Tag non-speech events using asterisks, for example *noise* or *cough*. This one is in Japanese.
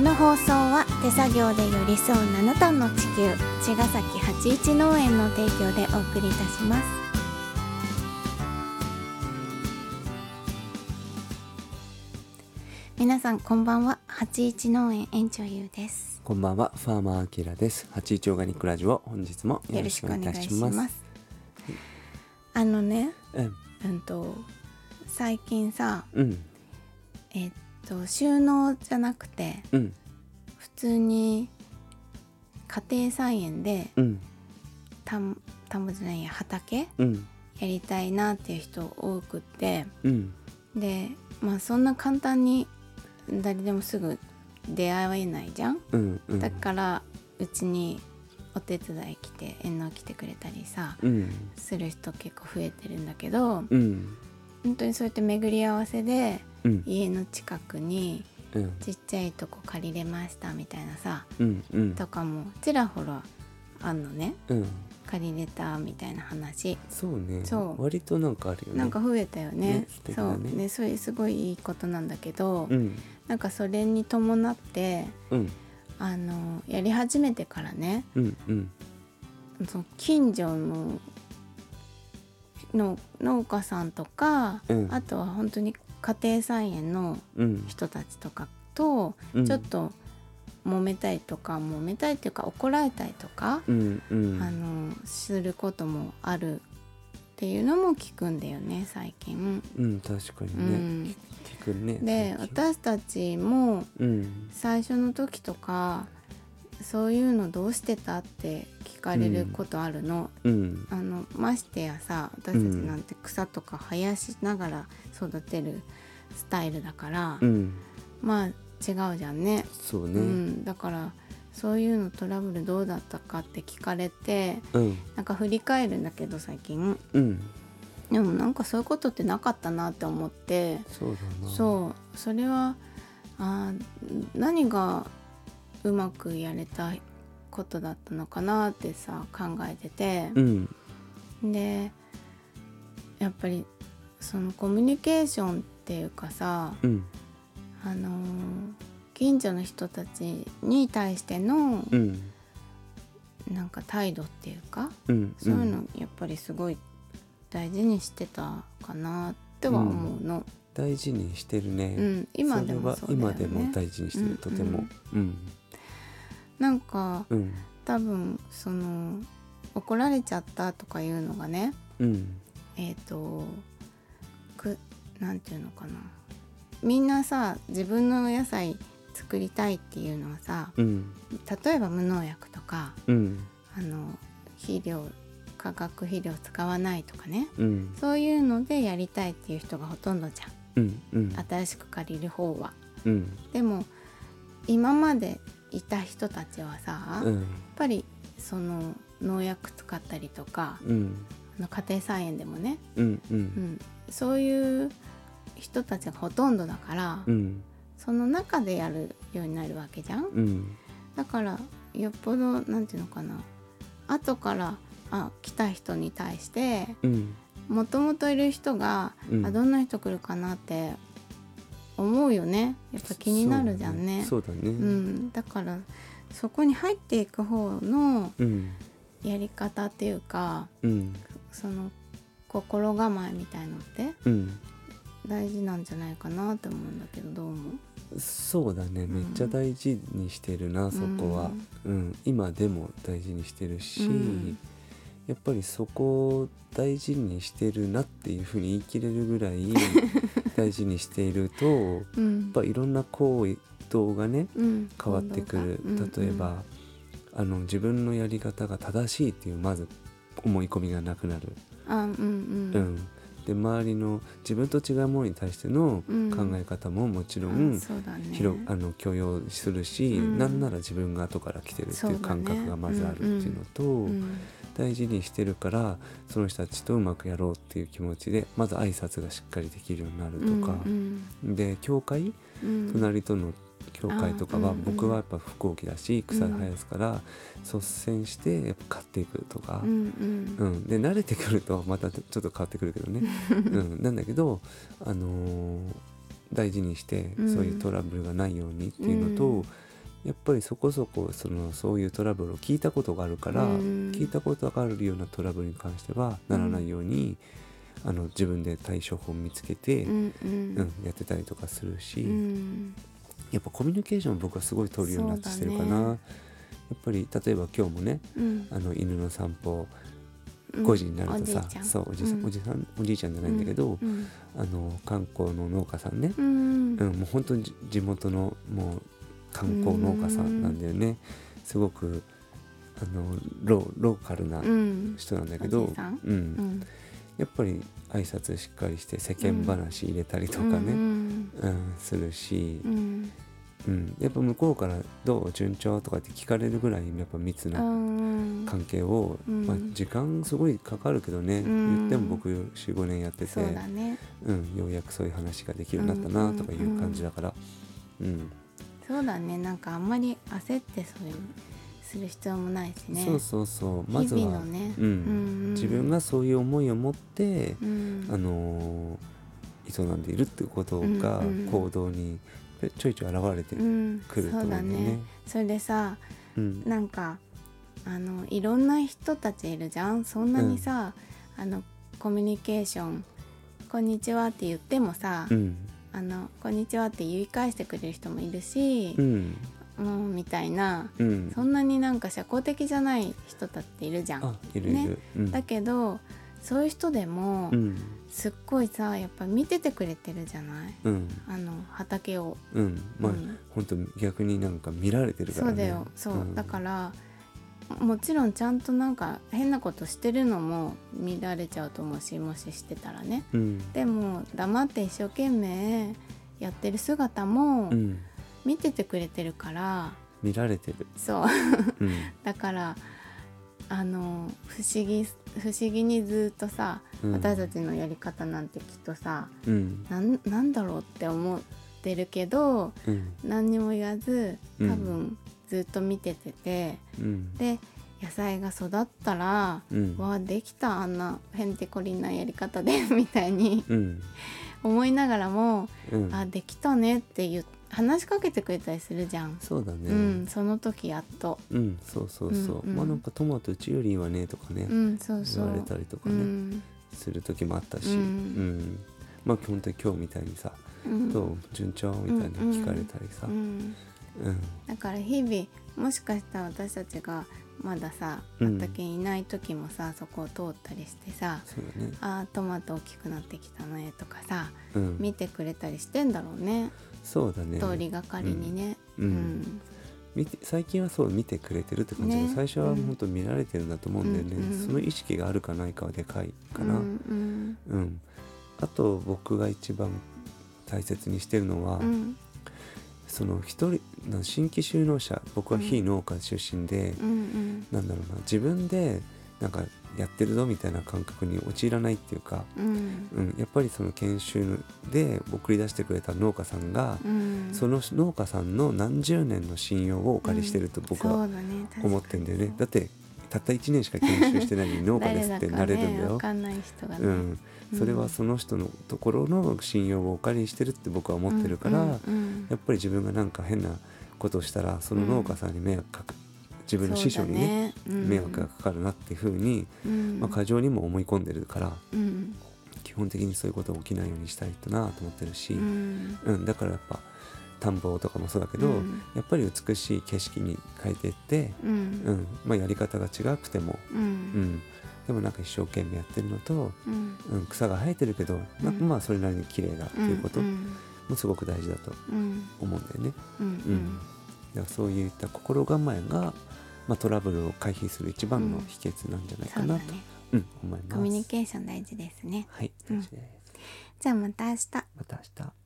この放送は手作業で寄り添う七段の地球茅ヶ崎八一農園の提供でお送りいたします。皆さんこんばんは八一農園園長ゆうです。こんばんは、ファーマーアキラです。八一オーガニックラジオ、本日もよろしくお願いしま。す。す。あのねうん、うんと最近さうん、えっと収納じゃなくてうん、普通に家庭菜園でうん、田ん田んぼじゃないや畑うん、やりたいなっていう人多くってうん、でまあそんな簡単に誰でもすぐ出会えないじゃん、うん、うん、だからうちにお手伝い来て縁の来てくれたりさうん、する人結構増えてるんだけどうん、本当にそうやって巡り合わせでうん、家の近くにうん、ちっちゃいとこ借りれましたみたいなさうん、うん、とかもちらほらあんのね。うん、借りれたみたいな話。そうね。そう。割となんかあるよね。なんか増えたよね。ねそう。ねそれすごいいいことなんだけど、うん、なんかそれに伴ってうん、あのやり始めてからねうん、うん、その近所のの農家さんとか、うん。あとは本当に家庭菜園のうん、人たちとかとうんちょっと揉めたりとか、揉めたりっていうか怒られたりとか、うん、うん、あのすることもあるっていうのも聞くんだよね最近。うん、確かうにね。ん、聞くね。で私たちもうん、最初の時とかそういうのどうしてたって聞かれることあるの,、うん、あのましてやさ私たちなんて草とか生やしながら育てるスタイルだから、うん、まあ違うじゃんね、そうね。うん、だからそういうのトラブルどうだったかって聞かれてうん、なんか振り返るんだけど最近。うん、でもなんかそういうことってなかったなって思って。そうだな。そう。それはあー何がうまくやれたことだったのかなってさ考えてて。う、ん、でやっぱりそのコミュニケーションっていうかさ、うん、あのー近所の人たちに対してのうん、なんか態度っていうかうん、そういうのやっぱりすごい大事にしてたかなっては思うの。大事にしてるね。うん、今でもね。今でも大事にしてる、うんとても。うん、なんかうん、多分その怒られちゃったとかいうのがねうん、えっ、とくなんていうのかな。みんなさ自分のお野菜作りたいっていうのはさうん、例えば無農薬とかうん、あの肥料化学肥料使わないとかね。うん、そういうのでやりたいっていう人がほとんどじゃん。うん、うん、新しく借りる方は。うん、でも今までいた人たちはさ、やっうん、ぱりその農薬使ったりとかうん、あの家庭菜園でもね、うん、う、うんん、そういう人たちがほとんどだから、うん、その中でやるようになるわけじゃん。うん、だからよっぽどなんていうのかな。後からあ来た人に対してうん、もともといる人が、うん。あどんな人来るかなって思うよね。やっぱ気になるじゃんね。そうだね。うん、だからそこに入っていく方のうん、やり方っていうかうん、その心構えみたいのってうん、大事なんじゃないかなって思うんだけどどう思う？そうだね。めっちゃ大事にしてるな、そこは。うん、今でも大事にしてるし、うん。やっぱりそこを大事にしてるなっていうふうに言い切れるぐらい *laughs* 大事にしていると、やうん。っぱいろんな行動がね、うん、変わってくる。例えば、あの自分のやり方が正しいっていうまず思い込みがなくなる、うんうん、あうん。ううん。んで周りの自分と違うものに対してのうん。考え方ももちろあんそうだね。広、あの許容するし、うん。なんなら自分が後から来てるっていう感覚がまずあるっていうのと、うん大事にしてるからその人たちとうまくやろうっていう気持ちでまず挨拶がしっかりできるようになるとか、うんで教会？うん、隣との教会とかは僕はやっぱ不幸気だし草生やすから率先してやっぱ買っていくとか。う、んうん。うん。で慣れてくるとまたちょっと変わってくるけどね、*laughs* うん、なんだけど、あのー大事にしてうん。そういうトラブルがないようにっていうのと、うんやっぱりそこそこそのそういうトラブルを聞いたことがあるから、うん。聞いたことがあるようなトラブルに関してはならないように、あの自分で対処法を見つけて、うんうん。うんやってたりとかするし、うん。やっぱコミュニケーション僕はすごい取るようになってきてるかな、ね。やっぱり例えば今日もねうん。あの犬の散歩うん。5時になるとさ、おじいちゃん。そうおじさん、うん。おじさんおじいちゃんじゃないんだけど、うん。あの観光の農家さんね、うん。うんもう本当にじ地元のもう観光農家さんなんだよね、すごくあのローローカルなうん。人なんだけど、うん。うん。やっぱり挨拶しっかりして世間話入れたりとかね、ううんん。するしう、ん。うん。やっぱ向こうから「どう順調?」とかって聞かれるぐらいやっぱ密うなん。関係を、うん。まあ、時間すごいかかるけどね、うん。言っても僕45年やっててねうん、ようやくそういう話ができるようになったなとかいう感じだから、うんそうだね。なんかあんまり焦ってそういうする必要もないしね。そうそうそう。まずは、日々のねうんうん。自分がそういう思いを持って、うん。あのー営んでいるってことがうんうん行動にちょいちょい現れてうんくると思うんだよね。そうだね。それでさうん。なんかあのいろんな人たちいるじゃん？そんなにさ、あのコミュニケーション「こんにちは」って言ってもさ「うんあのこんにちは」って言い返してくれる人もいるしう、ん。もうみたいなうん。そんなになんか社交的じゃない人だっているじゃん。あいるいる、ね。うん。だけどそういう人でも、うん。すっごいさやっぱ見ててくれてるじゃない？うん。あの畑を。うん。まあ、うん。本当逆になんか見られてるからね。そうだよ。そう、ん。だからもちろんちゃんとなんか変なことしてるのも見られちゃうと思うしもししてたらね。うん。でも黙って一生懸命やってる姿もうん。見ててくれてるから、見られてる、そう。うん。*laughs* だからあの不思議不思議にずっとさ、うん。私たちのやり方なんてきっとさうん。なんなんだろうって思ってるけどうん。何にも言わず多うん。分ずっと見ててて、うん。で野菜が育ったら、うん。わあできたあんなへんてこりんなやり方で *laughs* みたいにうん。思いながらも、うん。あできたねって言う話しかけてくれたりするじゃん、そうだね。うんその時やっと。うんそうそうそう、う。んうんまあなんかトマトうちよりいいわねとかね、うんそうそう。言われたりとかうね、ん。する時もあったし、うん。うん。まあ本当に今日みたいにさうん「どう？順調?」みたいな聞かれたりさ、ううん。んだから日々もしかしたら私たちがまださうん。畑にいない時もさ、そこを通ったりしてさそうだね、「あートマト大きくなってきたね」とかさうん、見てくれたりしてんだろうね。そうだね。通りがかりにね。うん。うん。見て最近はそう見てくれてるって感じで、ね。最初はうん。本当見られてるんだと思うんだよね、うんうんその意識があるかないかはでかいかな、うんうん。うん、あと僕が一番大切にしてるのは、うんその一人な新規就農者僕は非農家出身で、うんうん。なんだろうな自分でなんかやってるぞみたいな感覚に陥らないっていうか、うん。うん、やっぱりその研修で送り出してくれた農家さんが、うん。その農家さんの何十年の信用をお借りしてると僕は思ってんだよね、だってたった1年しか研修してないのに *laughs* 農家ですってなれるんだよ。うん、それはその人のところの信用をお借りしてるって僕は思ってるから、やっぱり自分がなんか変なことをしたらその農家さんに迷惑かく自分の師匠にね迷惑がかかるなっていうふうに、うん。まあ、過剰にも思い込んでるからうん。基本的にそういうことが起きないようにしたいとなと思ってるし、ううんん。だからやっぱ田んぼとかもそうだけど、うん。やっぱり美しい景色に変えていって、ううん。んまあ、やり方が違くても、ううん。ん、でもなんか一生懸命やってるのと、うん。うん、草が生えてるけど、なんかまあそれなりに綺麗だっていうことうん。もすごく大事だとうん。思うんだよね。うん。うん。だからそういった心構えが、まあ、トラブルを回避する一番の秘訣なんじゃないかなと、そうん思います。コミュニケーション大事ですね。はい、うん大事です。じゃあまた明日。また明日。